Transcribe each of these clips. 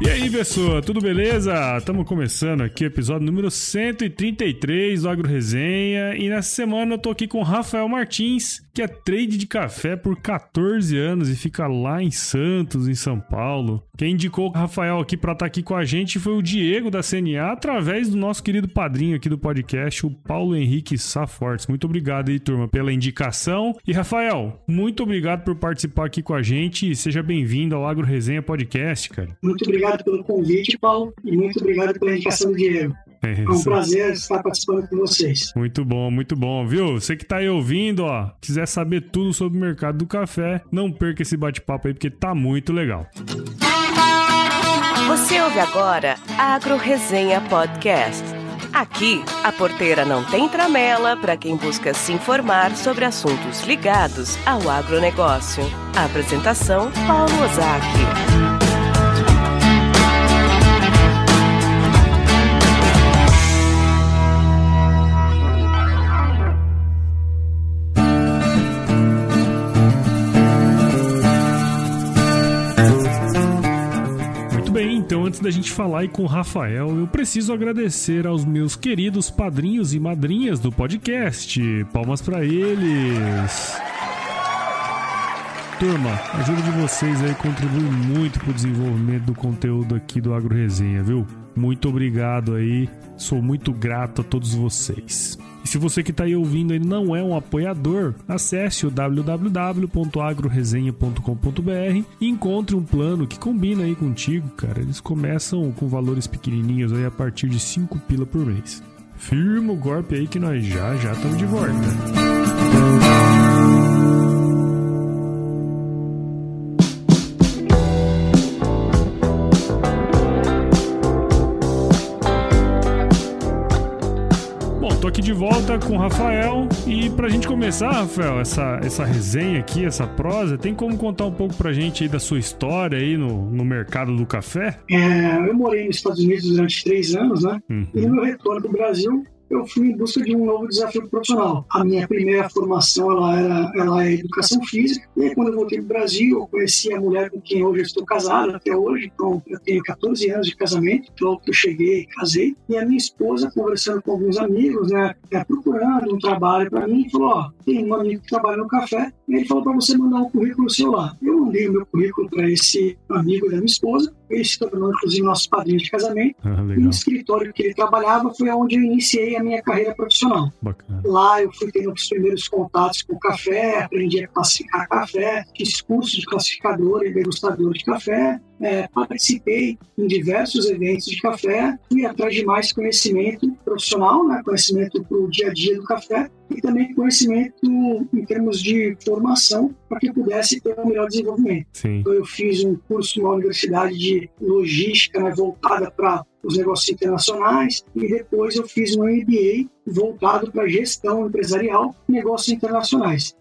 Yeah. Aí, pessoa, tudo beleza? Estamos começando aqui o episódio número 133 do Agro Resenha e nessa semana eu tô aqui com o Rafael Martins, que é trade de café por 14 anos e fica lá em Santos, em São Paulo. Quem indicou o Rafael aqui para estar tá aqui com a gente foi o Diego da CNA, através do nosso querido padrinho aqui do podcast, o Paulo Henrique Safortes. Muito obrigado aí, turma, pela indicação. E Rafael, muito obrigado por participar aqui com a gente e seja bem-vindo ao Agro Resenha Podcast, cara. Muito obrigado pelo convite, Paulo, e muito obrigado pela indicação do Diego. É, é um prazer estar participando com vocês. Muito bom, muito bom, viu? Você que tá aí ouvindo, ó, quiser saber tudo sobre o mercado do café, não perca esse bate-papo aí porque tá muito legal. Você ouve agora Agro Resenha Podcast. Aqui, a porteira não tem tramela para quem busca se informar sobre assuntos ligados ao agronegócio. A apresentação, Paulo Ozaki. Então, antes da gente falar aí com o Rafael, eu preciso agradecer aos meus queridos padrinhos e madrinhas do podcast. Palmas para eles. Turma, a ajuda de vocês aí contribui muito pro desenvolvimento do conteúdo aqui do Agro Resenha, viu? Muito obrigado aí. Sou muito grato a todos vocês. Se você que está aí ouvindo e não é um apoiador, acesse o www.agroresenha.com.br e encontre um plano que combina aí contigo, cara. Eles começam com valores pequenininhos aí a partir de 5 pila por mês. Firma o golpe aí que nós já já estamos de volta. De volta com o Rafael. E pra gente começar, Rafael, essa, essa resenha aqui, essa prosa, tem como contar um pouco pra gente aí da sua história aí no, no mercado do café? É, eu morei nos Estados Unidos durante três anos, né? Uhum. E no meu retorno do Brasil, eu fui em busca de um novo desafio profissional. A minha primeira formação ela era ela é educação física. E aí, quando eu voltei para o Brasil, eu conheci a mulher com quem hoje eu estou casado até hoje. Então, eu tenho 14 anos de casamento. Logo que eu cheguei, casei. E a minha esposa, conversando com alguns amigos, né, é, procurando um trabalho para mim, falou: Ó, tem um amigo que trabalha no café. E ele falou para você mandar um currículo seu lá. Eu mandei o meu currículo para esse amigo da minha esposa. Ele se tornou, inclusive, nosso padrinho de casamento. Ah, e o escritório que ele trabalhava foi onde eu iniciei a minha carreira profissional. Bacana. Lá eu fui tendo os primeiros contatos com café, aprendi a classificar café, fiz curso de classificador e degustador de café, é, participei em diversos eventos de café, fui atrás de mais conhecimento profissional, né, conhecimento para o dia a dia do café e também conhecimento em termos de formação para que pudesse ter um melhor desenvolvimento. Sim. Então eu fiz um curso na universidade de logística né, voltada para os negócios internacionais e depois eu fiz um MBA voltado para gestão empresarial negócios internacionais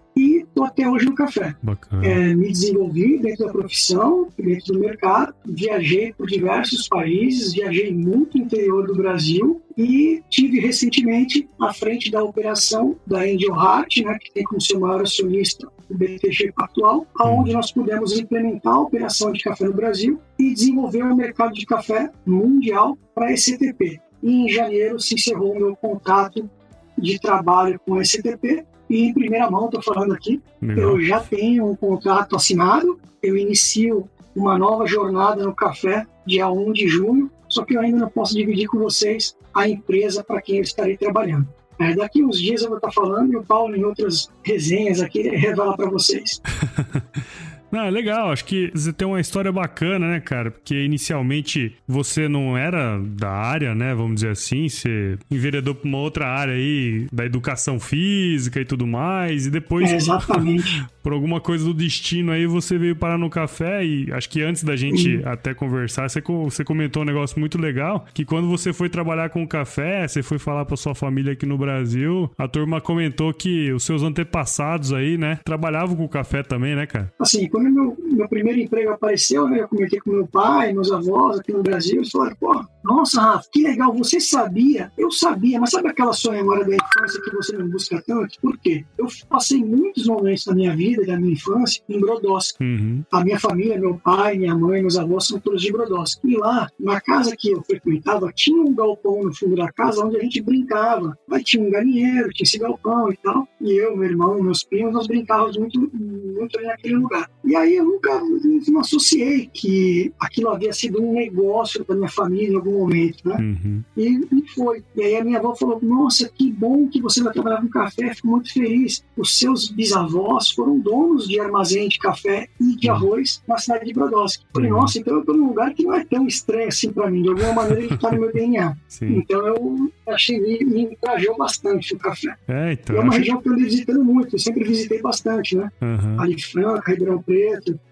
estou até hoje no café. É, me desenvolvi dentro da profissão, dentro do mercado, viajei por diversos países, viajei muito no interior do Brasil e tive recentemente à frente da operação da Angel Heart, né, que tem como seu maior acionista o BTG Pactual, aonde nós pudemos implementar a operação de café no Brasil e desenvolver o um mercado de café mundial para a ECTP. E em janeiro se encerrou o meu contato de trabalho com a ECTP e em primeira mão, estou falando aqui, Legal. eu já tenho um contrato assinado, eu inicio uma nova jornada no café dia 1 de junho, só que eu ainda não posso dividir com vocês a empresa para quem eu estarei trabalhando. É, daqui uns dias eu vou estar falando e o Paulo, em outras resenhas aqui, revela para vocês. Não, é legal. Acho que você tem uma história bacana, né, cara? Porque inicialmente você não era da área, né? Vamos dizer assim. Você enveredou pra uma outra área aí, da educação física e tudo mais. E depois. É, exatamente. por alguma coisa do destino aí, você veio parar no café. E acho que antes da gente até conversar, você, você comentou um negócio muito legal. Que quando você foi trabalhar com o café, você foi falar pra sua família aqui no Brasil, a turma comentou que os seus antepassados aí, né, trabalhavam com café também, né, cara? Assim, quando meu, meu primeiro emprego apareceu, né, eu comentei com meu pai, meus avós aqui no Brasil, eles falaram, pô, nossa, Rafa, que legal, você sabia? Eu sabia, mas sabe aquela sua memória da infância que você não busca tanto? Por quê? Eu passei muitos momentos da minha vida, da minha infância, em Brodowski. Uhum. A minha família, meu pai, minha mãe, meus avós são todos de Brodowski. E lá, na casa que eu frequentava, tinha um galpão no fundo da casa onde a gente brincava. Aí tinha um galinheiro, tinha esse galpão e tal. E eu, meu irmão, meus primos, nós brincávamos muito, muito naquele lugar. E aí eu nunca não associei que aquilo havia sido um negócio para minha família em algum momento, né? Uhum. E, e, foi. E aí a minha avó falou: Nossa, que bom que você vai trabalhar com café, fico muito feliz. Os seus bisavós foram donos de armazém de café e de uhum. arroz na cidade de Brodowski. Falei: uhum. Nossa, então eu estou num lugar que não é tão estranho assim para mim. De alguma maneira ele está no meu DNA. Sim. Então eu achei me, me encorajou bastante o café. É, então, é uma região que eu andei visitando muito, eu sempre visitei bastante, né? Uhum. Ali Franca, Ribeirão Preto.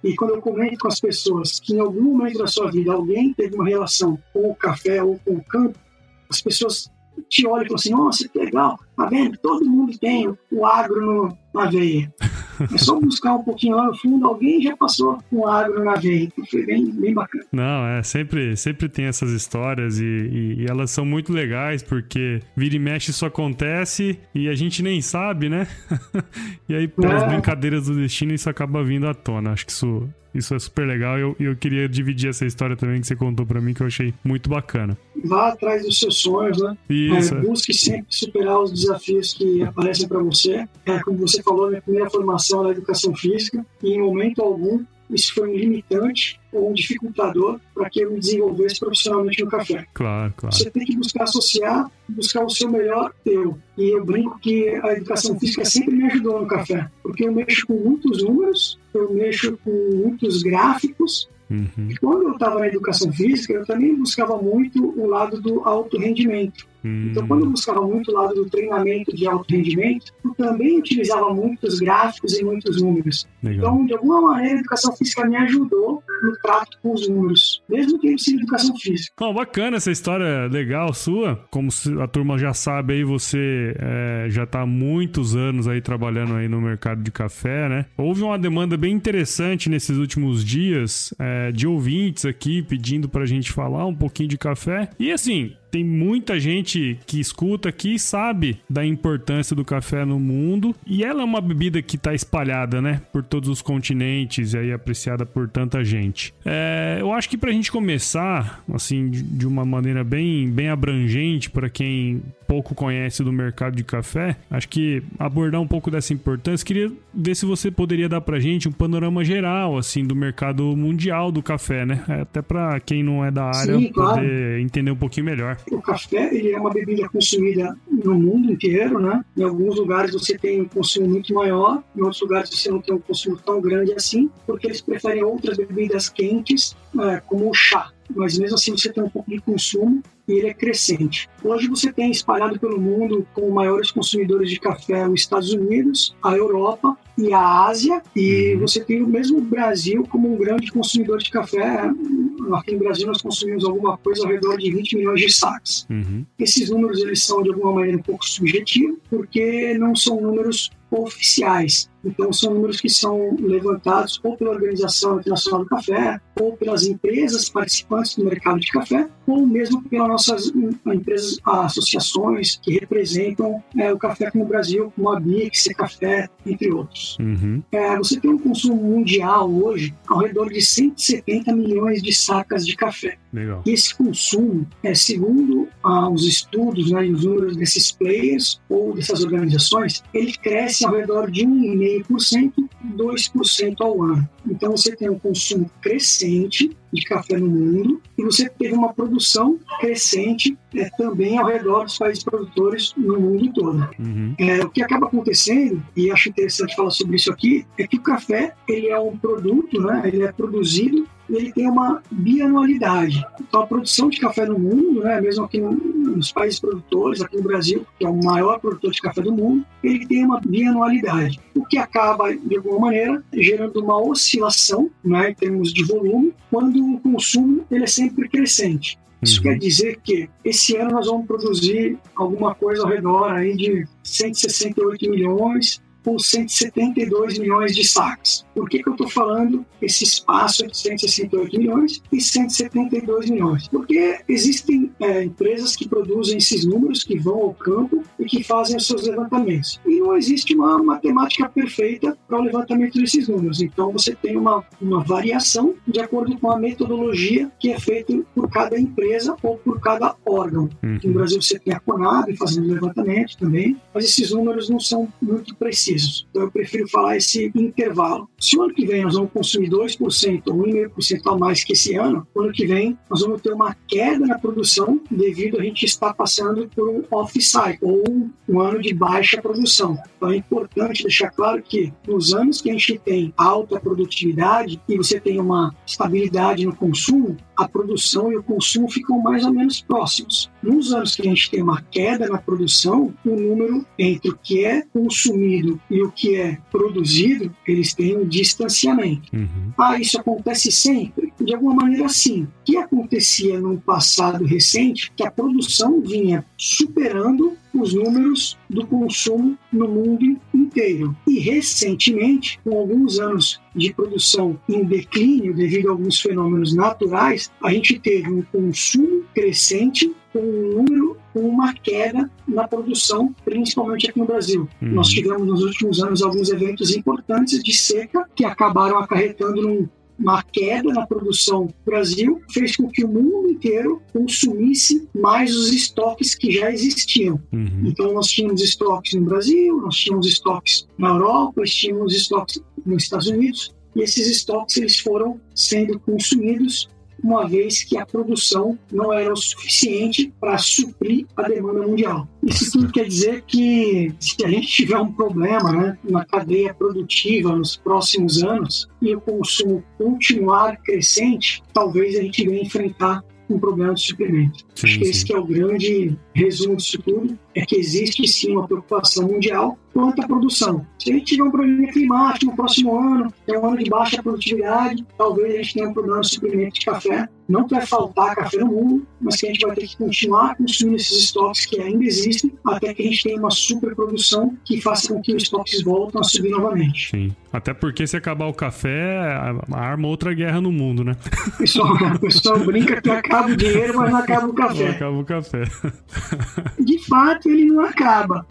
E quando eu comento com as pessoas que em algum momento da sua vida alguém teve uma relação com o café ou com o campo, as pessoas te olham e falam assim: nossa, que legal, tá vendo? Todo mundo tem o agro no, na veia. É só buscar um pouquinho lá no fundo, alguém já passou com agro na veia. Foi bem, bem bacana. Não, é, sempre, sempre tem essas histórias e, e, e, elas são muito legais porque vira e mexe isso acontece e a gente nem sabe, né? e aí, pelas é. brincadeiras do destino, isso acaba vindo à tona. Acho que isso isso é super legal e eu, eu queria dividir essa história também que você contou para mim, que eu achei muito bacana. Vá atrás dos seus sonhos, né? Isso. É, busque sempre superar os desafios que aparecem para você. É, como você falou, minha primeira formação na educação física e em momento algum isso foi um limitante ou um dificultador para que eu me desenvolvesse profissionalmente no café. Claro, claro. Você tem que buscar associar, buscar o seu melhor eu. E eu brinco que a educação física sempre me ajudou no café, porque eu mexo com muitos números, eu mexo com muitos gráficos, Uhum. E quando eu estava na educação física, eu também buscava muito o lado do alto rendimento. Então, quando eu buscava muito o lado do treinamento de alto rendimento, eu também utilizava muitos gráficos e muitos números. Legal. Então, de alguma maneira, a educação física me ajudou no trato com os números, mesmo que sido educação física. Bom, bacana essa história legal sua. Como a turma já sabe aí, você é, já está há muitos anos aí trabalhando aí no mercado de café, né? Houve uma demanda bem interessante nesses últimos dias é, de ouvintes aqui pedindo para a gente falar um pouquinho de café. E assim, tem muita gente que escuta aqui e sabe da importância do café no mundo. E ela é uma bebida que está espalhada, né? Por todos os continentes e aí apreciada por tanta gente. É, eu acho que para a gente começar, assim, de uma maneira bem, bem abrangente para quem pouco conhece do mercado de café, acho que abordar um pouco dessa importância, queria ver se você poderia dar pra gente um panorama geral, assim, do mercado mundial do café, né? É, até para quem não é da área Sim, poder claro. entender um pouquinho melhor. O café ele é uma bebida consumida no mundo inteiro, né? Em alguns lugares você tem um consumo muito maior, em outros lugares você não tem um consumo tão grande assim, porque eles preferem outras bebidas quentes, né, como o chá. Mas mesmo assim você tem um pouco de consumo e ele é crescente. Hoje você tem espalhado pelo mundo com maiores consumidores de café os Estados Unidos, a Europa e a Ásia, e uhum. você tem o mesmo Brasil como um grande consumidor de café aqui no Brasil nós consumimos alguma coisa ao redor de 20 milhões de sacos. Uhum. Esses números eles são de alguma maneira um pouco subjetivos, porque não são números oficiais. Então, são números que são levantados ou pela Organização Internacional do Café, ou pelas empresas participantes do mercado de café, ou mesmo pelas nossas empresas, associações que representam é, o café aqui no Brasil, como a BIC, Café, entre outros. Uhum. É, você tem um consumo mundial hoje ao redor de 170 milhões de sacas de café. Legal. E esse consumo, é, segundo ah, os estudos né, e os números desses players ou dessas organizações, ele cresce ao redor de 1,5%, 2% ao ano. Então você tem um consumo crescente de café no mundo e você teve uma produção crescente é, também ao redor dos países produtores no mundo todo. Uhum. É, o que acaba acontecendo, e acho interessante falar sobre isso aqui, é que o café ele é um produto, né, ele é produzido ele tem uma bianualidade. Então, a produção de café no mundo, né, mesmo aqui no, nos países produtores, aqui no Brasil, que é o maior produtor de café do mundo, ele tem uma bianualidade, o que acaba, de alguma maneira, gerando uma oscilação né, em termos de volume, quando o consumo ele é sempre crescente. Isso uhum. quer dizer que esse ano nós vamos produzir alguma coisa ao redor aí de 168 milhões com 172 milhões de sacos. Por que, que eu estou falando esse espaço entre 168 milhões e 172 milhões? Porque existem é, empresas que produzem esses números, que vão ao campo e que fazem os seus levantamentos. E não existe uma matemática perfeita para o levantamento desses números. Então você tem uma, uma variação de acordo com a metodologia que é feita por cada empresa ou por cada órgão. Uhum. No Brasil você tem a Conab fazendo levantamento também, mas esses números não são muito precisos. Então eu prefiro falar esse intervalo. Se o ano que vem nós vamos consumir 2% ou 1,5% a mais que esse ano, ano que vem nós vamos ter uma queda na produção devido a gente estar passando por um off-cycle ou um ano de baixa produção. Então é importante deixar claro que nos anos que a gente tem alta produtividade e você tem uma estabilidade no consumo, a produção e o consumo ficam mais ou menos próximos. Nos anos que a gente tem uma queda na produção, o número entre o que é consumido e o que é produzido, eles têm um distanciamento. Uhum. Ah, isso acontece sempre? De alguma maneira, sim. O que acontecia no passado recente, que a produção vinha superando os números do consumo no mundo inteiro. E recentemente, com alguns anos de produção em declínio devido a alguns fenômenos naturais, a gente teve um consumo crescente com um número uma queda na produção, principalmente aqui no Brasil. Uhum. Nós tivemos nos últimos anos alguns eventos importantes de seca que acabaram acarretando num uma queda na produção do Brasil fez com que o mundo inteiro consumisse mais os estoques que já existiam. Uhum. Então, nós tínhamos estoques no Brasil, nós tínhamos estoques na Europa, nós tínhamos estoques nos Estados Unidos, e esses estoques eles foram sendo consumidos uma vez que a produção não era o suficiente para suprir a demanda mundial. Isso tudo quer dizer que se a gente tiver um problema né, na cadeia produtiva nos próximos anos e o consumo continuar crescente, talvez a gente venha enfrentar um problema de suprimento. Sim, Acho que sim. esse que é o grande resumo disso tudo, é que existe sim uma preocupação mundial quanto à produção. Se a gente tiver um problema climático no próximo ano, é um ano de baixa produtividade, talvez a gente tenha um problema de suprimento de café. Não vai faltar café no mundo, mas que a gente vai ter que continuar consumindo esses estoques que ainda existem, até que a gente tenha uma superprodução que faça com que os estoques voltem a subir novamente. Sim. Até porque se acabar o café, arma outra guerra no mundo, né? O pessoal, o pessoal brinca que acaba o dinheiro, mas não acaba o café. Não acaba o café. De fato, ele não acaba,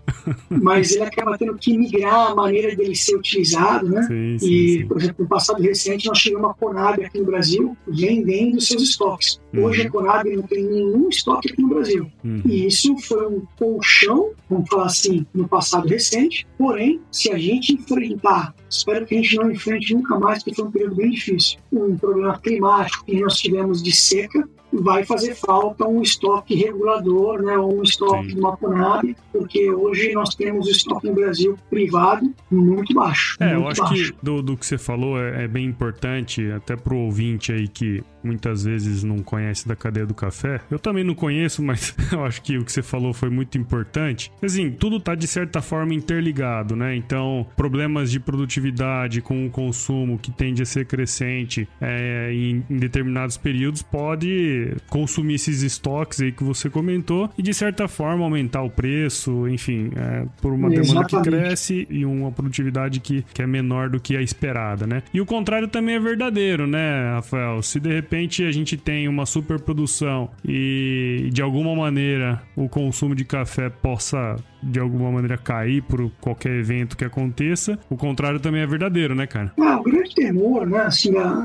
mas ele acaba tendo que migrar a maneira dele ser utilizado, né? Sim, sim, e, sim. por exemplo, no passado recente, nós tivemos uma Conab aqui no Brasil vendendo seus estoques. Uhum. Hoje a Conab não tem nenhum estoque aqui no Brasil. Uhum. E isso foi um colchão, vamos falar assim, no passado recente. Porém, se a gente enfrentar, espero que a gente não enfrente nunca mais, porque foi um período bem difícil, um problema climático que nós tivemos de seca, vai fazer falta um estoque regulador, né, ou um estoque Sim. de uma Conab, porque hoje nós temos o estoque no Brasil privado muito baixo. É, muito eu acho baixo. que do, do que você falou é, é bem importante, até pro ouvinte aí que muitas vezes não conhece da cadeia do café. Eu também não conheço, mas eu acho que o que você falou foi muito importante. Assim, tudo tá de certa forma interligado, né? Então, problemas de produtividade com o consumo que tende a ser crescente é, em, em determinados períodos pode consumir esses estoques aí que você comentou e de certa forma aumentar o preço, enfim, é, por uma demanda que cresce e uma produtividade que, que é menor do que a esperada, né? E o contrário também é verdadeiro, né, Rafael? Se de repente repente a gente tem uma superprodução e de alguma maneira o consumo de café possa de alguma maneira cair por qualquer evento que aconteça, o contrário também é verdadeiro, né, cara? Ah, o grande temor, né, assim, a,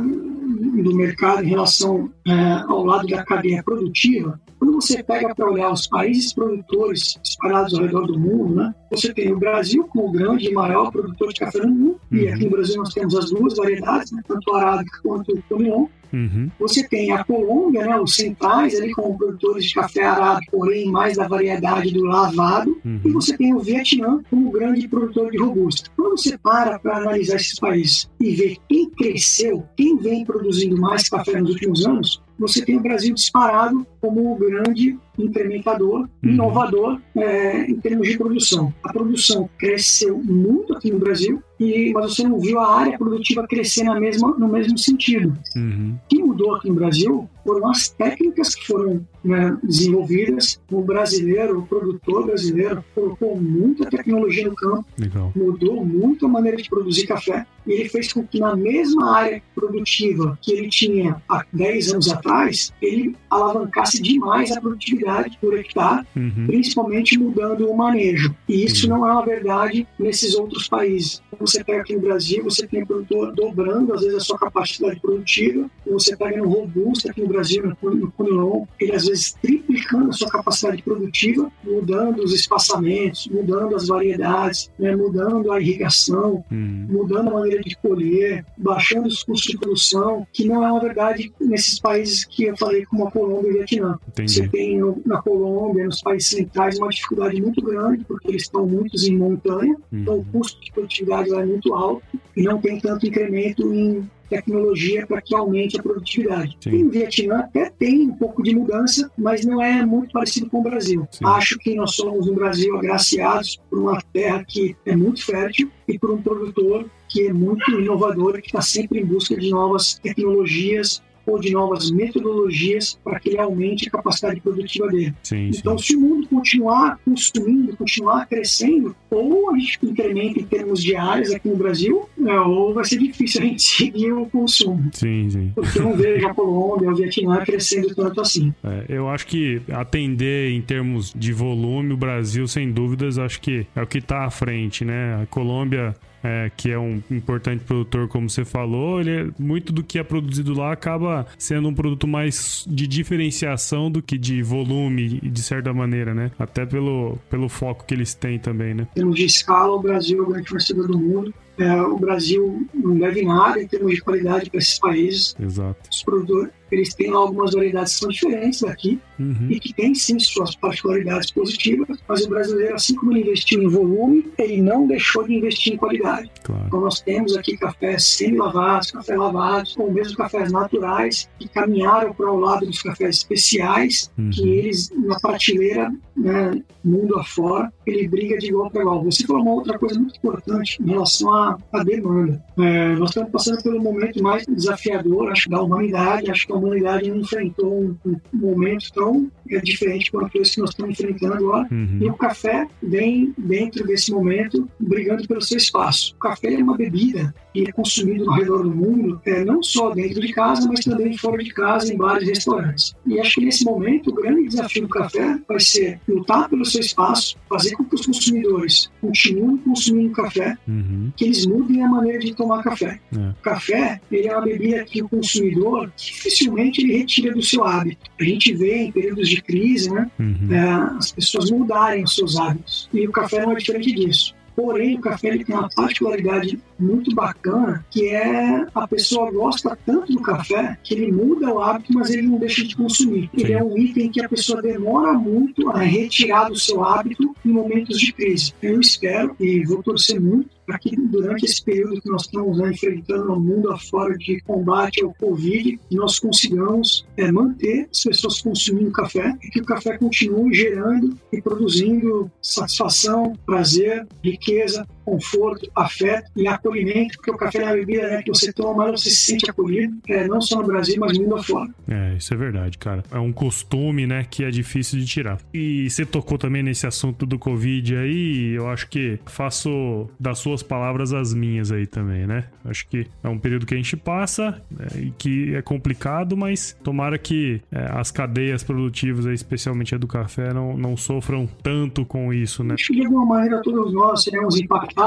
do mercado em relação é, ao lado da cadeia produtiva, quando você pega para olhar os países produtores espalhados ao redor do mundo, né, você tem o Brasil como o grande e maior produtor de café no mundo, uhum. e aqui no Brasil nós temos as duas variedades, né, tanto o arábica quanto o Camilon, Uhum. Você tem a Colômbia, né, os centrais ali como produtores de café arábica, porém mais da variedade do lavado, uhum. e você tem o Vietnã como grande produtor de robusta. Quando você para para analisar esses países e ver quem cresceu, quem vem produzindo mais café nos últimos anos, você tem o Brasil disparado como o grande implementador, uhum. inovador é, em termos de produção. A produção cresceu muito aqui no Brasil, e, mas você não viu a área produtiva crescer na mesma, no mesmo sentido. Uhum. O que mudou aqui no Brasil foram as técnicas que foram né, desenvolvidas. O brasileiro, o produtor brasileiro, colocou muita tecnologia no campo, Legal. mudou muito a maneira de produzir café e ele fez com que na mesma área produtiva que ele tinha há 10 anos atrás, ele alavancasse demais a produtividade por hectare, uhum. principalmente mudando o manejo. E isso uhum. não é uma verdade nesses outros países. Você pega aqui no Brasil, você tem produtor dobrando, às vezes, a sua capacidade produtiva. Você pega no Robusta, aqui no Brasil, no Conilon, ele às vezes triplicando a sua capacidade produtiva, mudando os espaçamentos, mudando as variedades, né, mudando a irrigação, uhum. mudando a maneira de colher, baixando os custos de produção, que não é uma verdade nesses países que eu falei, como a Colômbia e o Vietnã. Entendi. Você tem no, na Colômbia, nos países centrais, uma dificuldade muito grande, porque eles estão muitos em montanha, uhum. então o custo de produtividade é muito alto e não tem tanto incremento em tecnologia para que aumente a produtividade. Sim. E o Vietnã até tem um pouco de mudança, mas não é muito parecido com o Brasil. Sim. Acho que nós somos no Brasil agraciados por uma terra que é muito fértil e por um produtor que é muito inovador, que está sempre em busca de novas tecnologias, ou de novas metodologias para que ele aumente a capacidade produtiva dele. Sim, então, sim. se o mundo continuar consumindo, continuar crescendo, ou a gente incrementa em termos de áreas aqui no Brasil, né, ou vai ser difícil a gente seguir o consumo. Sim, sim. Porque eu não vejo a Colômbia, o Vietnã crescendo tanto assim. É, eu acho que atender em termos de volume, o Brasil, sem dúvidas, acho que é o que está à frente, né? A Colômbia é, que é um importante produtor, como você falou, ele é, muito do que é produzido lá acaba sendo um produto mais de diferenciação do que de volume, de certa maneira, né? Até pelo, pelo foco que eles têm também, né? Em termos de escala, o Brasil é o grande fornecedor do mundo. É, o Brasil não deve nada em termos de qualidade para esses países. Exato. Os produtores, eles têm algumas variedades que são diferentes daqui uhum. e que têm sim suas particularidades positivas, mas o brasileiro, assim como ele investiu em volume, ele não deixou de investir em qualidade. Claro. Então nós temos aqui cafés semi-lavados, cafés lavados, ou mesmo cafés naturais, que caminharam para o lado dos cafés especiais, uhum. que eles, na prateleira, né, mundo afora, ele briga de igual para igual. Você falou uma outra coisa muito importante em relação à, à demanda. É, nós estamos passando pelo momento mais desafiador, acho, da humanidade, acho que a humanidade enfrentou um, um momento tão é, diferente quanto esse que nós estamos enfrentando agora. Uhum. E o café vem dentro desse momento brigando pelo seu espaço. O café é uma bebida que é consumido no redor do mundo, é, não só dentro de casa, mas também fora de casa, em bares e restaurantes. E acho que nesse momento o grande desafio do café vai ser lutar pelo seu espaço, fazer com que os consumidores continuem consumindo café, uhum. que eles mudem a maneira de tomar café. É. Café ele é uma bebida que o consumidor dificilmente ele retira do seu hábito. A gente vê em períodos de crise, né, uhum. é, as pessoas mudarem os seus hábitos. E o café não é diferente disso. Porém, o café ele tem uma particularidade muito bacana, que é a pessoa gosta tanto do café que ele muda o hábito, mas ele não deixa de consumir. Ele é um item que a pessoa demora muito a retirar do seu hábito em momentos de crise. Eu espero e vou torcer muito para que durante esse período que nós estamos né, enfrentando o mundo afora de combate ao Covid, nós consigamos é, manter as pessoas consumindo café e que o café continue gerando e produzindo satisfação, prazer, riqueza, conforto, afeto e acolhimento, porque o café é uma bebida né, que você toma, mas você se sente acolhido, é, não só no Brasil, mas mundo afora. É, isso é verdade, cara. É um costume, né, que é difícil de tirar. E você tocou também nesse assunto do Covid aí, eu acho que faço das suas palavras as minhas aí também, né? Acho que é um período que a gente passa né, e que é complicado, mas tomara que é, as cadeias produtivas, aí, especialmente a do café, não, não sofram tanto com isso, né? Acho que de alguma maneira todos nós seremos impactados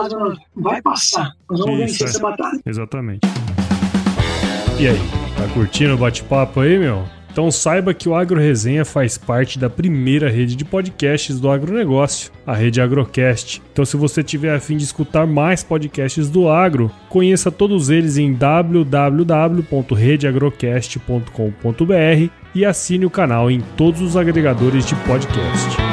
vai passar. Nós vamos Isso, vencer é. essa batalha. Exatamente. E aí, tá curtindo o bate-papo aí, meu? Então saiba que o Agro Resenha faz parte da primeira rede de podcasts do agronegócio, a rede Agrocast. Então se você tiver a fim de escutar mais podcasts do agro, conheça todos eles em www.redeagrocast.com.br e assine o canal em todos os agregadores de podcast.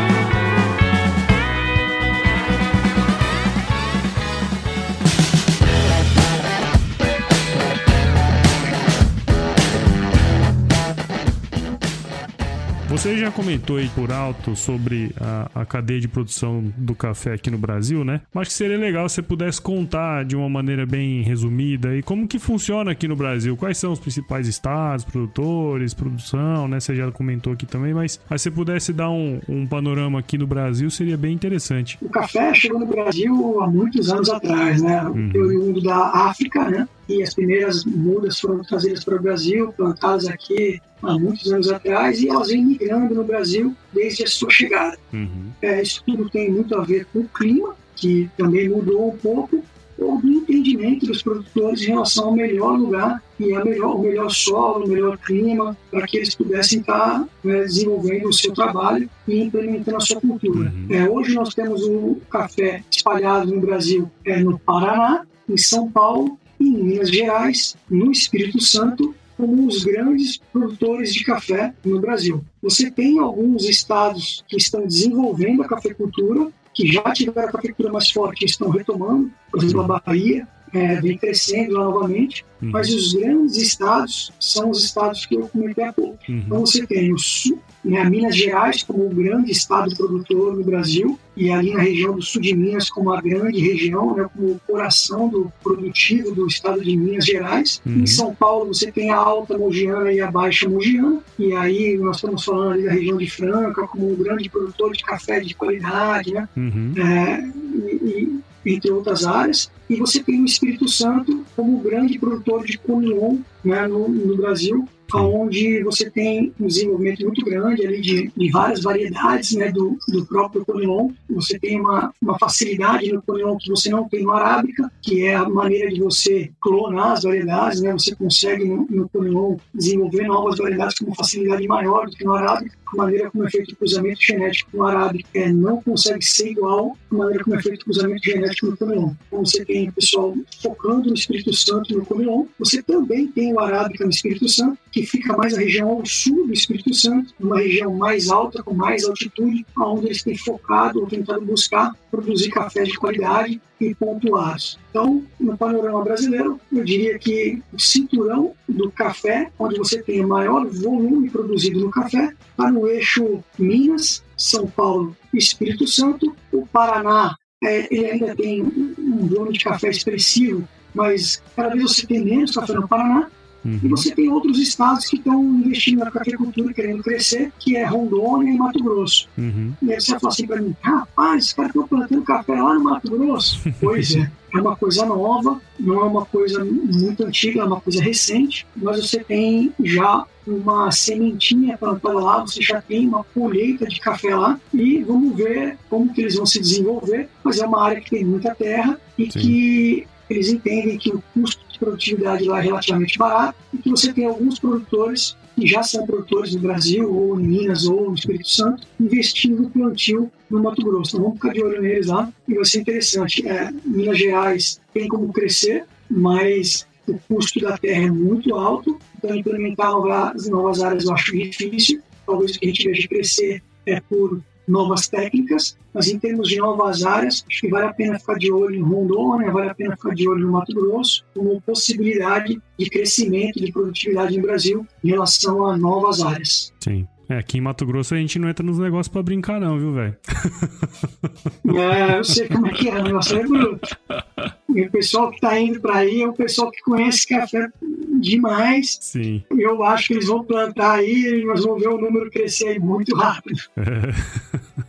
Você já comentou aí por alto sobre a, a cadeia de produção do café aqui no Brasil, né? Mas que seria legal se você pudesse contar de uma maneira bem resumida e como que funciona aqui no Brasil. Quais são os principais estados, produtores, produção, né? Você já comentou aqui também, mas, mas se você pudesse dar um, um panorama aqui no Brasil, seria bem interessante. O café chegou no Brasil há muitos anos atrás, né? Uhum. Oriundo da África, né? E as primeiras mudas foram trazidas para o Brasil, plantadas aqui há muitos anos atrás, e elas vêm no Brasil desde a sua chegada. Uhum. É, isso tudo tem muito a ver com o clima, que também mudou um pouco, ou do entendimento dos produtores em relação ao melhor lugar e a melhor, o melhor solo, o melhor clima, para que eles pudessem estar né, desenvolvendo o seu trabalho e implementando a sua cultura. Uhum. É, hoje nós temos o café espalhado no Brasil, é, no Paraná, em São Paulo, em Minas Gerais, no Espírito Santo como os grandes produtores de café no Brasil. Você tem alguns estados que estão desenvolvendo a cafeicultura, que já tiveram a cafeicultura mais forte e estão retomando, por exemplo, a Bahia é, vem crescendo lá novamente, uhum. mas os grandes estados são os estados que eu comentei há pouco. Uhum. Então você tem o sul, né, Minas Gerais como o grande estado produtor no Brasil, e ali na região do sul de Minas como a grande região, né, como o coração do produtivo do estado de Minas Gerais. Uhum. Em São Paulo você tem a alta mogiana e a baixa mogiana, e aí nós estamos falando ali da região de Franca como um grande produtor de café de qualidade, né? Uhum. É, e, e, entre outras áreas. E você tem o Espírito Santo como grande produtor de Conilon né, no, no Brasil, onde você tem um desenvolvimento muito grande ali de, de várias variedades né, do, do próprio Conilon. Você tem uma, uma facilidade no Conilon que você não tem no Arábica, que é a maneira de você clonar as variedades. Né? Você consegue no, no desenvolver novas variedades com uma facilidade maior do que no Arábica. A maneira como é feito o cruzamento genético no Arábica é, não consegue ser igual à maneira como é feito o cruzamento genético no Conilon. Então você tem o pessoal focando no Espírito Santo no Conilon. Você também tem o Arábica no Espírito Santo, que fica mais a região sul do Espírito Santo, uma região mais alta, com mais altitude, onde eles têm focado ou tentado buscar produzir café de qualidade e pontuados. Então, no panorama brasileiro, eu diria que o cinturão do café, onde você tem o maior volume produzido no café, está no eixo Minas, São Paulo e Espírito Santo. O Paraná é, ele ainda tem um volume de café expressivo, mas cada vez você tem menos café no Paraná. Uhum. E você tem outros estados que estão investindo na cafeicultura, querendo crescer, que é Rondônia e Mato Grosso. Uhum. E aí você fala assim para mim, rapaz, os caras estão plantando café lá no Mato Grosso. pois é, é uma coisa nova, não é uma coisa muito antiga, é uma coisa recente, mas você tem já uma sementinha plantada lá, você já tem uma colheita de café lá e vamos ver como que eles vão se desenvolver, mas é uma área que tem muita terra e Sim. que eles entendem que o custo de produtividade lá é relativamente barato e que você tem alguns produtores que já são produtores no Brasil, ou em Minas, ou no Espírito Santo, investindo no plantio no Mato Grosso. Então vamos ficar de olho neles lá e vai ser interessante. É, Minas Gerais tem como crescer, mas o custo da terra é muito alto, então implementar novas, novas áreas eu acho difícil. Talvez o que a gente veja crescer é por novas técnicas, mas em termos de novas áreas, acho que vale a pena ficar de olho em Rondônia, vale a pena ficar de olho no Mato Grosso, como possibilidade de crescimento de produtividade no Brasil em relação a novas áreas. Sim. É, aqui em Mato Grosso a gente não entra nos negócios pra brincar, não, viu, velho? É, eu sei como é que é, o negócio é bruto. E o pessoal que tá indo pra aí é o pessoal que conhece café demais. Sim. Eu acho que eles vão plantar aí e nós vamos ver o número crescer aí muito rápido. É.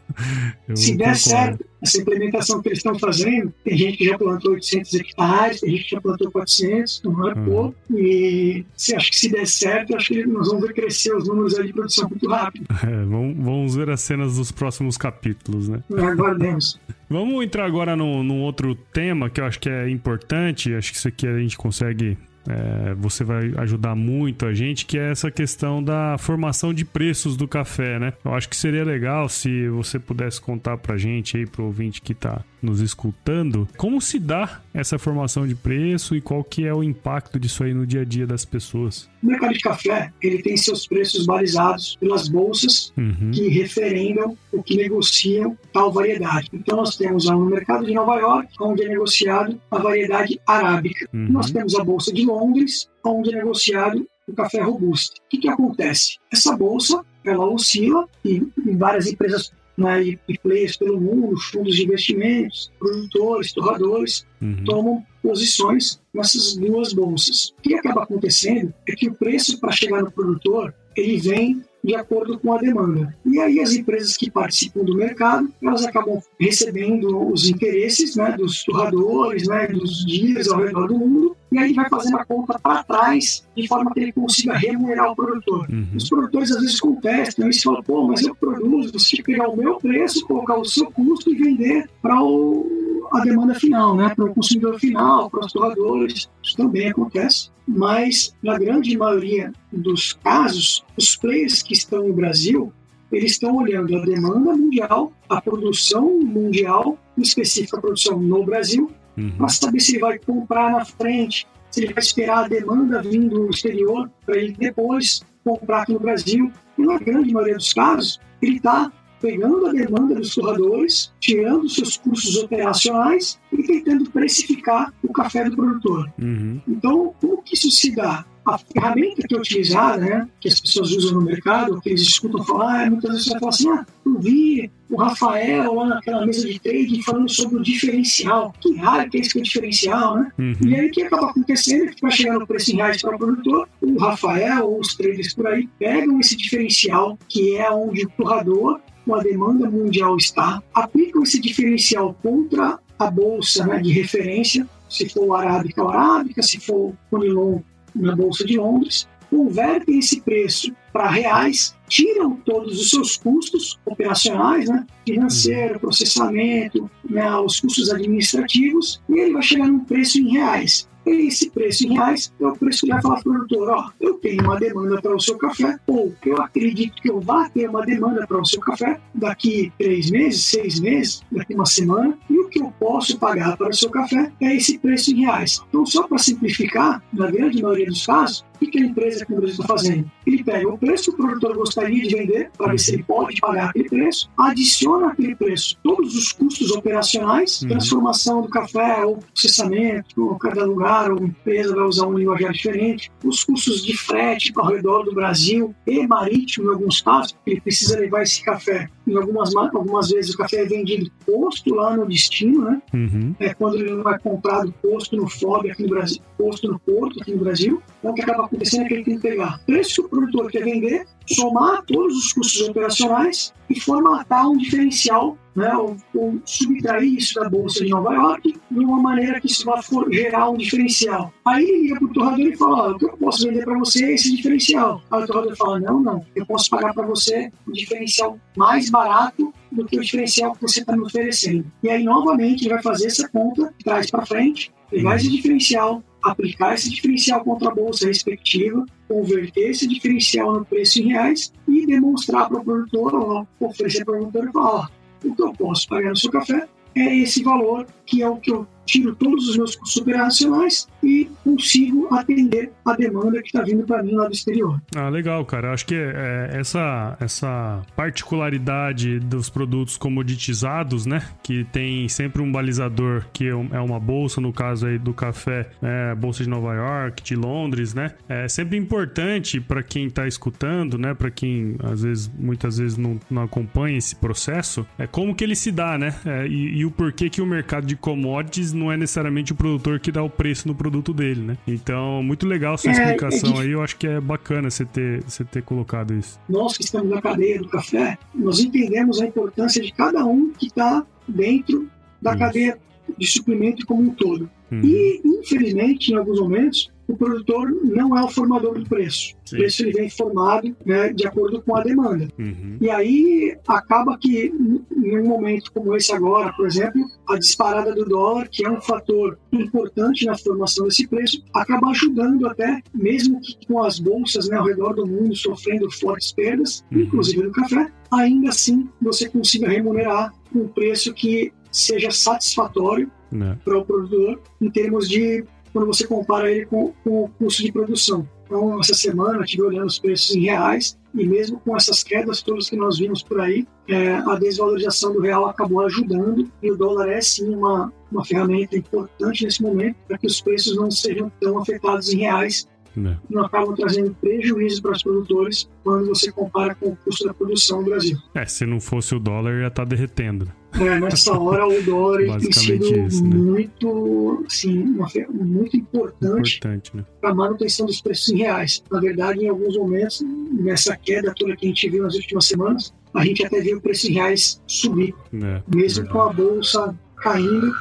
Se der certo essa implementação que eles estão fazendo, tem gente que já plantou 800 hectares, tem gente que já plantou 400, não é uhum. pouco. E se, acho que se der certo, acho que nós vamos ver crescer os números de produção muito rápido. É, vamos, ver as cenas dos próximos capítulos, né? Aguardemos. vamos entrar agora num, num outro tema que eu acho que é importante, acho que isso aqui a gente consegue é, você vai ajudar muito a gente, que é essa questão da formação de preços do café, né? Eu acho que seria legal se você pudesse contar pra gente aí, pro ouvinte que tá nos escutando, como se dá essa formação de preço e qual que é o impacto disso aí no dia a dia das pessoas. O mercado de café ele tem seus preços balizados pelas bolsas uhum. que referendam o que negociam tal variedade. Então nós temos no mercado de Nova York, onde é negociado a variedade arábica. Uhum. Nós temos a bolsa de Londres, onde é negociado o café robusto. O que, que acontece? Essa bolsa ela oscila e várias empresas né, e, players pelo mundo, fundos de investimentos, produtores, torradores, uhum. tomam posições nessas duas bolsas. O que acaba acontecendo é que o preço para chegar no produtor ele vem de acordo com a demanda. E aí as empresas que participam do mercado, elas acabam recebendo os interesses né, dos torradores, né, dos dias ao redor do mundo, e aí vai fazendo a conta para trás, de forma que ele consiga remunerar o produtor. Uhum. Os produtores às vezes contestam, eles falam, pô, mas eu produzo, você tem que pegar o meu preço, colocar o seu custo e vender para a demanda final, né, para o consumidor final, para os torradores. Isso também acontece mas na grande maioria dos casos, os players que estão no Brasil, eles estão olhando a demanda mundial, a produção mundial, em específico a produção no Brasil, uhum. para saber se ele vai comprar na frente, se ele vai esperar a demanda vindo do exterior para ele depois comprar aqui no Brasil. E na grande maioria dos casos, ele está pegando a demanda dos torradores, tirando seus custos operacionais e tentando precificar o café do produtor. Uhum. Então, como que isso se dá? A ferramenta que é utilizada, né, que as pessoas usam no mercado, que eles escutam falar, é, muitas vezes você fala assim, ah, eu vi o Rafael lá naquela mesa de trade falando sobre o diferencial. Que raro que é esse que é o diferencial, né? Uhum. E aí o que acaba acontecendo é que para chegar no preço em reais para o produtor, o Rafael ou os traders por aí pegam esse diferencial, que é onde o torrador com a demanda mundial está, aplicam esse diferencial contra a bolsa né, de referência, se for arábica ou arábica, se for Conilon na bolsa de Londres, convertem esse preço para reais, tiram todos os seus custos operacionais, né, financeiro, processamento, né, os custos administrativos, e ele vai chegar num preço em reais. Esse preço em reais é o preço que vai falar para o produtor, ó, eu tenho uma demanda para o seu café, ou eu acredito que eu vá ter uma demanda para o seu café daqui três meses, seis meses, daqui uma semana, e que eu posso pagar para o seu café é esse preço em reais. Então, só para simplificar, na grande maioria dos casos, o que a empresa que está fazendo? Ele pega o preço que o produtor gostaria de vender, para ver se ele pode pagar aquele preço, adiciona aquele preço todos os custos operacionais, uhum. transformação do café, ou processamento, ou cada lugar, ou empresa vai usar um linguajar diferente, os custos de frete ao redor do Brasil e marítimo, em alguns casos, porque ele precisa levar esse café. Em algumas, algumas vezes o café é vendido posto lá no destino, né? Uhum. É quando ele não é comprado posto no FOB aqui no Brasil, posto no porto aqui no Brasil. Então, que acaba acontecendo é que ele tem que pegar preço que o produtor quer vender, somar todos os custos operacionais e formatar um diferencial, né, ou, ou subtrair isso da Bolsa de Nova York de uma maneira que isso vá gerar um diferencial. Aí ele liga para o torrador e fala: o que eu posso vender para você é esse diferencial. Aí o torrador fala: não, não, eu posso pagar para você um diferencial mais barato do que o diferencial que você está me oferecendo. E aí, novamente, ele vai fazer essa conta, traz para frente, pegar esse diferencial, aplicar esse diferencial contra a bolsa respectiva, converter esse diferencial no preço em reais e demonstrar para o produtor, ou oferecer para o produtor falar: o que eu posso pagar no seu café é esse valor, que é o que eu tiro todos os meus custos operacionais e consigo atender a demanda que está vindo para mim lá do exterior. Ah, legal, cara. Acho que é, essa, essa particularidade dos produtos comoditizados, né? Que tem sempre um balizador que é, é uma bolsa, no caso aí do café, é, bolsa de Nova York, de Londres, né? É sempre importante para quem está escutando, né? Para quem às vezes, muitas vezes não, não acompanha esse processo, é como que ele se dá, né? É, e, e o porquê que o mercado de commodities não é necessariamente o produtor que dá o preço no produto dele, né? Então, muito legal sua é, explicação é aí. Eu acho que é bacana você ter, você ter colocado isso. Nós que estamos na cadeia do café, nós entendemos a importância de cada um que está dentro da isso. cadeia de suprimento como um todo. Uhum. E, infelizmente, em alguns momentos, o produtor não é o formador do preço. Sim. O preço ele vem formado né, de acordo com a demanda. Uhum. E aí acaba que, em um momento como esse agora, por exemplo, a disparada do dólar, que é um fator importante na formação desse preço, acaba ajudando até, mesmo que com as bolsas né, ao redor do mundo sofrendo fortes perdas, uhum. inclusive no café, ainda assim você consiga remunerar um preço que seja satisfatório né. para o produtor em termos de quando você compara ele com, com o custo de produção. Então, essa semana, eu estive olhando os preços em reais e mesmo com essas quedas todas que nós vimos por aí, é, a desvalorização do real acabou ajudando e o dólar é sim uma, uma ferramenta importante nesse momento para que os preços não sejam tão afetados em reais é. não acabam trazendo prejuízo para os produtores quando você compara com o custo da produção no Brasil. É, se não fosse o dólar, já está derretendo. É, nessa hora o dólar tem sido isso, né? muito, assim, uma, muito importante, importante né? para a manutenção dos preços em reais. Na verdade, em alguns momentos, nessa queda toda que a gente viu nas últimas semanas, a gente até viu o preço em reais subir. É, mesmo com a bolsa caindo,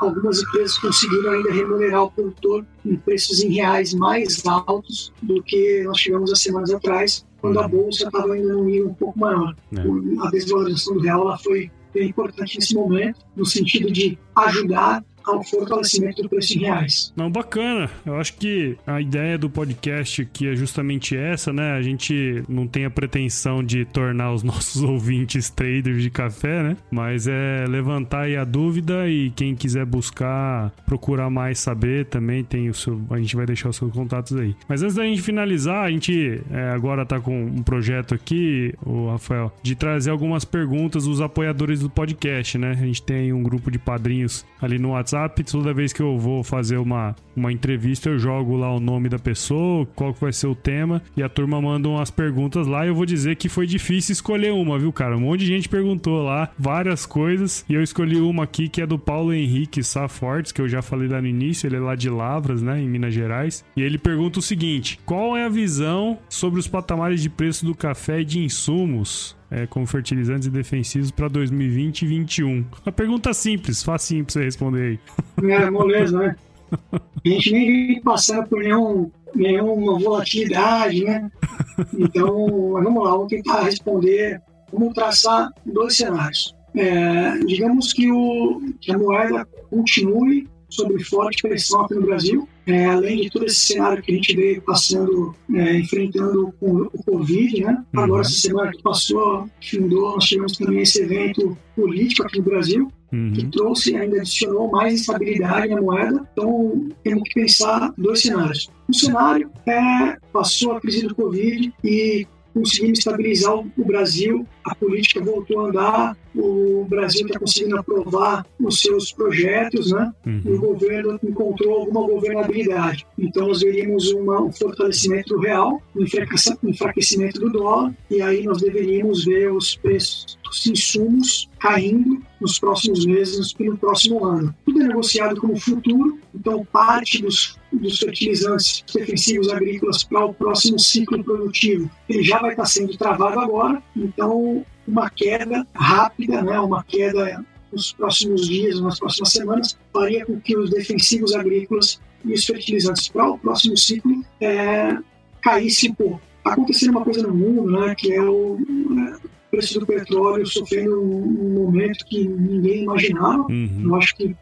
algumas empresas conseguiram ainda remunerar o produtor em preços em reais mais altos do que nós tivemos há semanas atrás, quando a bolsa estava ainda num nível um pouco maior. É. A desvalorização do real ela foi bem importante nesse momento, no sentido de ajudar ao fortalecimento do preço em reais. Não, bacana. Eu acho que a ideia do podcast aqui é justamente essa, né? A gente não tem a pretensão de tornar os nossos ouvintes traders de café, né? Mas é levantar aí a dúvida e quem quiser buscar, procurar mais saber também tem o seu. A gente vai deixar os seus contatos aí. Mas antes da gente finalizar, a gente é, agora tá com um projeto aqui, o Rafael, de trazer algumas perguntas dos apoiadores do podcast, né? A gente tem um grupo de padrinhos ali no WhatsApp WhatsApp, toda vez que eu vou fazer uma, uma entrevista, eu jogo lá o nome da pessoa, qual que vai ser o tema, e a turma manda umas perguntas lá. E eu vou dizer que foi difícil escolher uma, viu, cara? Um monte de gente perguntou lá várias coisas, e eu escolhi uma aqui que é do Paulo Henrique Safortes, que eu já falei lá no início, ele é lá de Lavras, né, em Minas Gerais. E ele pergunta o seguinte: qual é a visão sobre os patamares de preço do café e de insumos é, como fertilizantes e defensivos para 2020 e 2021? Uma pergunta simples, facinho para você responder aí. É, moleza, né? A gente nem vem passando por nenhum, nenhuma volatilidade, né? Então, vamos lá, vamos tentar responder. Vamos traçar dois cenários. É, digamos que, o, que a moeda continue sob forte pressão aqui no Brasil, é, além de todo esse cenário que a gente veio passando, é, enfrentando com o Covid, né? Uhum. Agora, essa semana que passou, findou, nós tivemos também esse evento político aqui no Brasil, uhum. que trouxe, ainda adicionou mais instabilidade na moeda. Então, temos que pensar dois cenários. Um cenário é passou a crise do Covid e conseguimos estabilizar o Brasil, a política voltou a andar, o Brasil está conseguindo aprovar os seus projetos, né? Uhum. E o governo encontrou alguma governabilidade. Então nós veríamos uma, um fortalecimento real, um enfraquecimento do dólar, e aí nós deveríamos ver os preços dos insumos caindo nos próximos meses no próximo ano. Tudo é negociado como futuro, então parte dos, dos fertilizantes defensivos agrícolas para o próximo ciclo produtivo ele já vai estar sendo travado agora, então uma queda rápida, né, uma queda nos próximos dias, nas próximas semanas, faria com que os defensivos agrícolas e os fertilizantes para o próximo ciclo é, caíssem um pouco. Acontecendo uma coisa no mundo, né, que é o é, preço do petróleo sofrendo um momento que ninguém imaginava. Uhum. Eu acho que,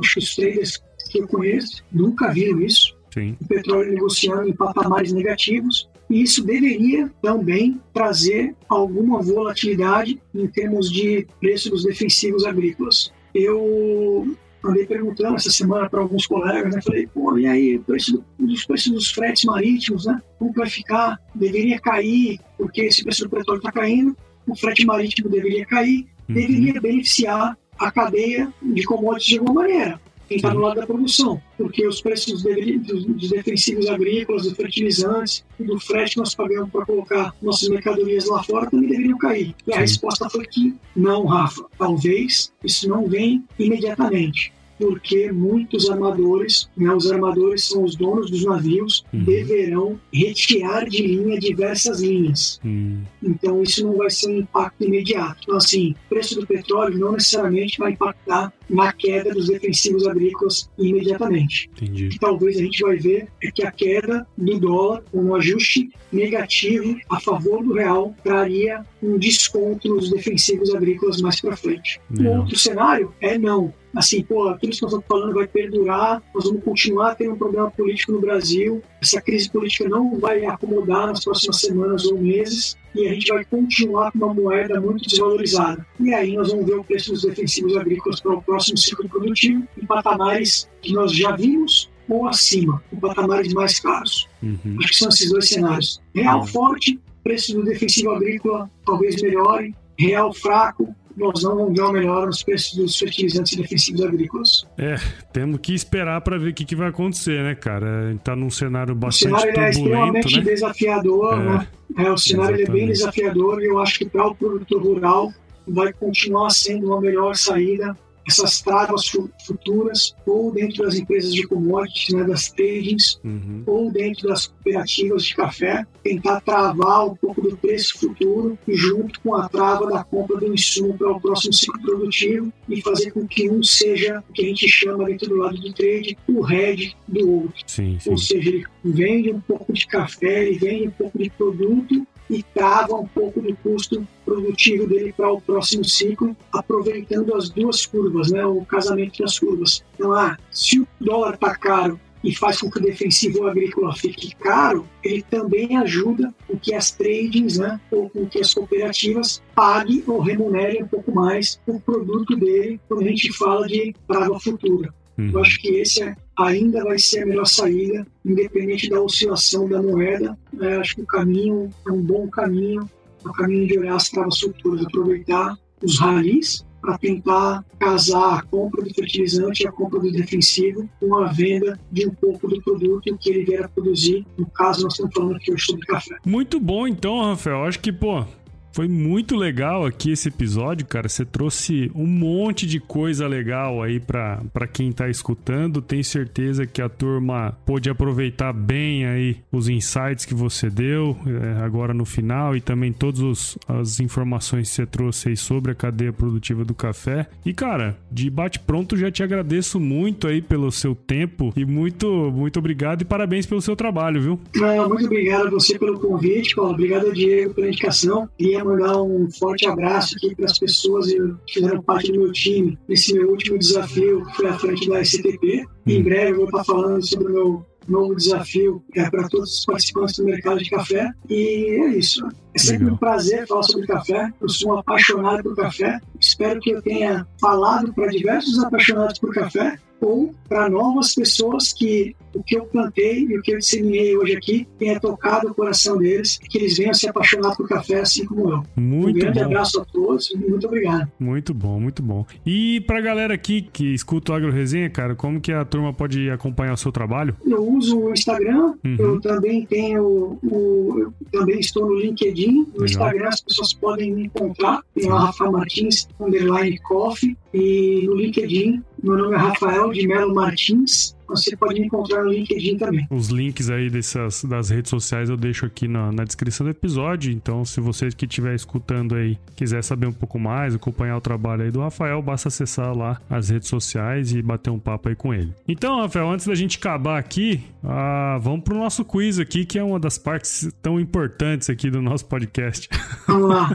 acho que os traders que eu conheço nunca viram isso. Sim. O petróleo negociando em patamares negativos e isso deveria também trazer alguma volatilidade em termos de preço dos defensivos agrícolas. Eu andei perguntando essa semana para alguns colegas, né? Falei, pô, e aí, o preço dos preços dos fretes marítimos, né? Como vai ficar? Deveria cair, porque esse preço do petróleo está caindo, o frete marítimo deveria cair, uhum. deveria beneficiar a cadeia de commodities de alguma maneira quem está do lado da produção, porque os preços dos defensivos agrícolas, dos fertilizantes e do frete que nós pagamos para colocar nossas mercadorias lá fora também deveriam cair. E a resposta foi que não, Rafa, talvez isso não vem imediatamente porque muitos armadores, né, os armadores são os donos dos navios, uhum. deverão retirar de linha diversas linhas. Uhum. Então isso não vai ser um impacto imediato. Então assim, o preço do petróleo não necessariamente vai impactar na queda dos defensivos agrícolas imediatamente. Entendi. Que talvez a gente vai ver é que a queda do dólar, um ajuste negativo a favor do real, traria um desconto nos defensivos agrícolas mais para frente. O outro cenário é não assim, pô, aquilo que nós estamos falando vai perdurar, nós vamos continuar tendo um problema político no Brasil, essa crise política não vai acomodar nas próximas semanas ou meses, e a gente vai continuar com uma moeda muito desvalorizada. E aí nós vamos ver o preço dos defensivos agrícolas para o próximo ciclo produtivo em patamares que nós já vimos ou acima, em patamares mais caros. Uhum. Acho que são esses dois cenários. Real forte, preço do defensivo agrícola talvez melhore, real fraco, nós não vamos ver uma melhora nos preços dos fertilizantes defensivos agrícolas. É, temos que esperar para ver o que, que, vai acontecer, né, cara? Está num cenário bastante o cenário é extremamente né? desafiador, é, né? É, o cenário é bem desafiador e eu acho que para o produtor rural vai continuar sendo uma melhor saída essas travas futuras, ou dentro das empresas de commodities, né, das tradings, uhum. ou dentro das cooperativas de café, tentar travar um pouco do preço futuro junto com a trava da compra do insumo para o próximo ciclo produtivo e fazer com que um seja o que a gente chama dentro do lado do trade o head do outro. Sim, sim. Ou seja, ele vende um pouco de café, ele vende um pouco de produto e trava um pouco do custo produtivo dele para o próximo ciclo, aproveitando as duas curvas, né, o casamento das curvas. Então, ah, se o dólar está caro e faz com que o defensivo agrícola fique caro, ele também ajuda com que as tradings, né, ou com que as cooperativas paguem ou remunerem um pouco mais o produto dele quando a gente fala de praga futura. Uhum. Eu acho que esse é, ainda vai ser a melhor saída, independente da oscilação da moeda. Né? Acho que o caminho é um bom caminho, o caminho de olhar as travas futuras, aproveitar os ralis para tentar casar a compra do fertilizante e a compra do defensivo com a venda de um pouco do produto que ele vier a produzir. No caso, nós estamos falando aqui hoje sobre café. Muito bom, então, Rafael. Acho que, pô, foi muito legal aqui esse episódio, cara. Você trouxe um monte de coisa legal aí para quem tá escutando. Tenho certeza que a turma pôde aproveitar bem aí os insights que você deu é, agora no final e também todas as informações que você trouxe aí sobre a cadeia produtiva do café. E, cara, de bate-pronto já te agradeço muito aí pelo seu tempo e muito, muito obrigado e parabéns pelo seu trabalho, viu? Não, muito obrigado a você pelo convite, Paulo. Obrigado, Diego, pela indicação. E mandar um forte abraço aqui para as pessoas que fizeram parte do meu time nesse meu último desafio, que foi à frente da STP. Em breve eu vou estar falando sobre o meu novo desafio é, para todos os participantes do mercado de café. E é isso. É sempre Legal. um prazer falar sobre café. Eu sou um apaixonado por café. Espero que eu tenha falado para diversos apaixonados por café ou para novas pessoas que o que eu plantei e o que eu disseminei hoje aqui tenha tocado o coração deles, que eles venham se apaixonar por café assim como eu. Muito um grande bom. abraço a todos e muito obrigado. Muito bom, muito bom. E para a galera aqui que escuta o Agro Resenha, cara, como que a turma pode acompanhar o seu trabalho? Eu uso o Instagram, uhum. eu também tenho o, eu também estou no LinkedIn, no Legal. Instagram as pessoas podem me encontrar, tem lá Rafa Martins, underline coffee, e no LinkedIn meu nome é Rafael de Melo Martins. Você pode encontrar no LinkedIn também. Os links aí dessas, das redes sociais eu deixo aqui na, na descrição do episódio. Então, se você que estiver escutando aí quiser saber um pouco mais, acompanhar o trabalho aí do Rafael, basta acessar lá as redes sociais e bater um papo aí com ele. Então, Rafael, antes da gente acabar aqui, ah, vamos pro nosso quiz aqui, que é uma das partes tão importantes aqui do nosso podcast. Vamos lá.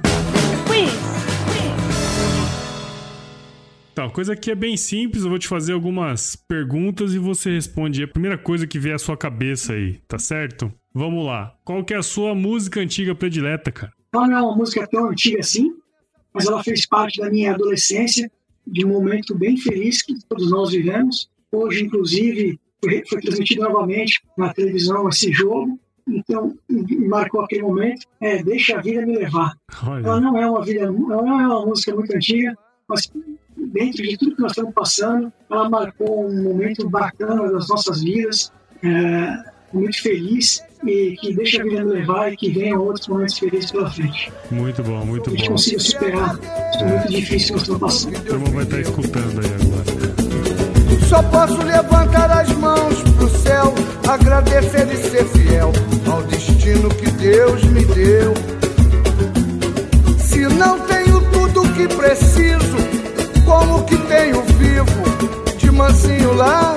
quiz! Então, coisa que é bem simples, eu vou te fazer algumas perguntas e você responde a primeira coisa que vier à sua cabeça aí, tá certo? Vamos lá. Qual que é a sua música antiga predileta, cara? Ela não é uma música tão antiga assim, mas ela fez parte da minha adolescência, de um momento bem feliz que todos nós vivemos. Hoje, inclusive, foi, foi transmitido novamente na televisão esse jogo, então marcou aquele momento. É, deixa a vida me levar. Olha. Ela não é uma vida, ela não é uma música muito antiga, mas dentro de tudo que nós estamos passando, ela marcou um momento bacana das nossas vidas, é, muito feliz e que deixa a vida me levar e que venham outros momentos felizes pela frente. Muito bom, muito bom. A gente bom. consiga superar isso é muito difícil que nós estamos passando. A turma vai estar escutando aí agora. Só posso levantar as mãos pro céu, agradecer e ser fiel ao destino que Deus me deu. Se não tenho tudo o que preciso, como que tenho vivo, de mansinho lá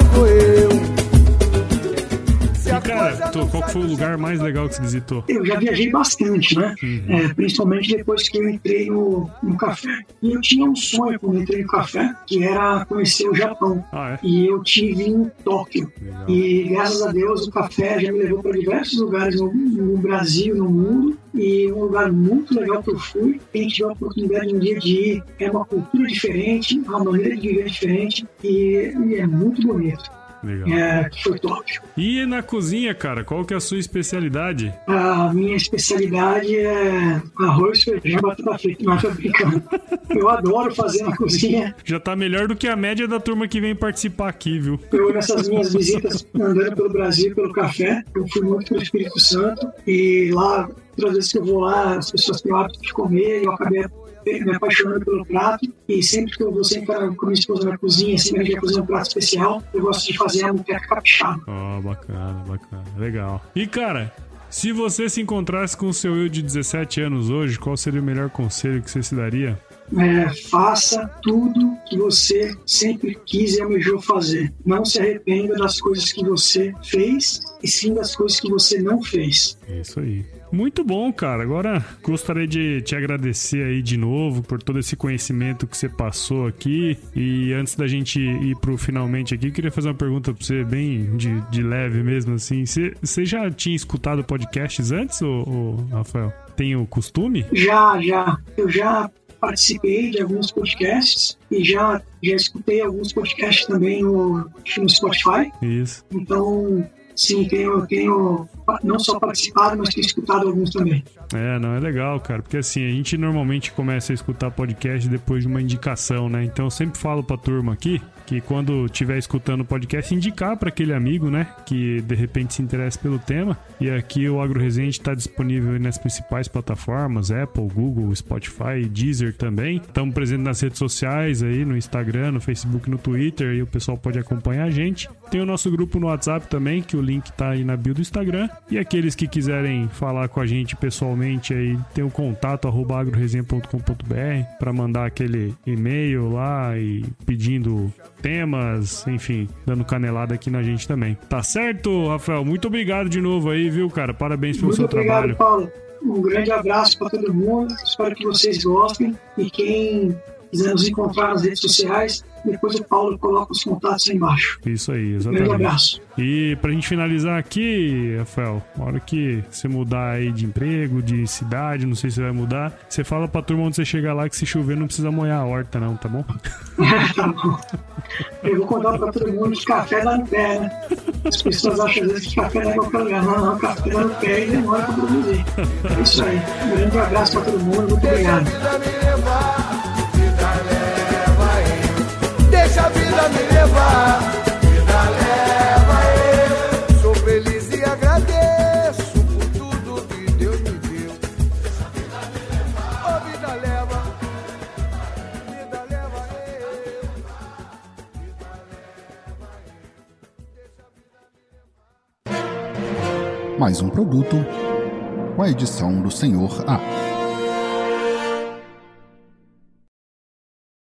tô, qual foi o lugar mais legal que você visitou? Eu já viajei bastante, né? Uhum. É, principalmente depois que eu entrei no, no café. E eu tinha um sonho quando entrei no café, que era conhecer o Japão. Ah, é? E eu tive em Tóquio. Legal. E graças a Deus o café já me levou para diversos lugares no, no Brasil, no mundo e um lugar muito legal que eu fui. Quem tiver a oportunidade um dia de ir, é uma cultura diferente, uma maneira de viver diferente e, e é muito bonito. Legal. É, foi top. E na cozinha, cara, qual que é a sua especialidade? A minha especialidade é arroz, feijão, batata frita. Não, tô brincando. Eu adoro fazer na cozinha. Já tá melhor do que a média da turma que vem participar aqui, viu? Eu, nessas minhas visitas andando pelo Brasil, pelo café, eu fui muito pro Espírito Santo e lá, todas as vezes que eu vou lá, as pessoas têm o hábito de comer e eu acabei me apaixonando pelo prato e sempre que eu vou sempre com minha esposa na cozinha, sempre que a gente vai fazer um prato especial, eu gosto de fazer a muqueca capixaba. Oh, bacana, bacana. Legal. E, cara, se você se encontrasse com o seu eu de 17 anos hoje, qual seria o melhor conselho que você se daria? É, faça tudo que você sempre quis e almejou fazer. Não se arrependa das coisas que você fez e sim das coisas que você não fez. É isso aí. Muito bom, cara. Agora gostaria de te agradecer aí de novo por todo esse conhecimento que você passou aqui. E antes da gente ir pro finalmente aqui, queria fazer uma pergunta pra você, bem de, de leve mesmo, assim. Você, você já tinha escutado podcasts antes, ou, ou, Rafael? Tem o costume? Já, já. Eu já participei de alguns podcasts e já, já escutei alguns podcasts também no, no Spotify. Isso. Então, sim, tenho, tenho não só participado, mas tenho escutado alguns também. É, não, é legal, cara, porque assim, a gente normalmente começa a escutar podcast depois de uma indicação, né? Então eu sempre falo pra turma aqui que quando estiver escutando o podcast, indicar para aquele amigo, né, que de repente se interessa pelo tema. E aqui o Agro Resenha está disponível nas principais plataformas, Apple, Google, Spotify, Deezer também. Estamos presentes nas redes sociais aí, no Instagram, no Facebook, no Twitter, e o pessoal pode acompanhar a gente. Tem o nosso grupo no WhatsApp também, que o link tá aí na bio do Instagram. E aqueles que quiserem falar com a gente pessoalmente aí, tem o contato arroba agroresenha.com.br para mandar aquele e-mail lá e pedindo temas, enfim, dando canelada aqui na gente também. Tá certo, Rafael? Muito obrigado de novo aí, viu, cara? Parabéns pelo Muito seu obrigado, trabalho. Paulo. Um grande abraço para todo mundo. Espero que vocês gostem. E quem quiser nos encontrar nas redes sociais, depois o Paulo coloca os contatos aí embaixo. Isso aí, exatamente. Um grande abraço. E pra gente finalizar aqui, Rafael, na hora que você mudar aí de emprego, de cidade, não sei se vai mudar, você fala pra turma onde você chegar lá que se chover não precisa molhar a horta, não, tá bom? tá bom. Eu vou contar pra todo mundo que café dá no pé, né? As pessoas acham às vezes que café não é qualquer lugar. Não, não, café dá no pé e demora pra produzir. É isso aí. Um grande abraço pra todo mundo. Muito obrigado. A vida me levar, vida leva eu. Sou feliz e agradeço por tudo que Deus me deu. A oh, vida leva, vida leva eu. Vida leva eu. Mais um produto com a edição do Senhor A.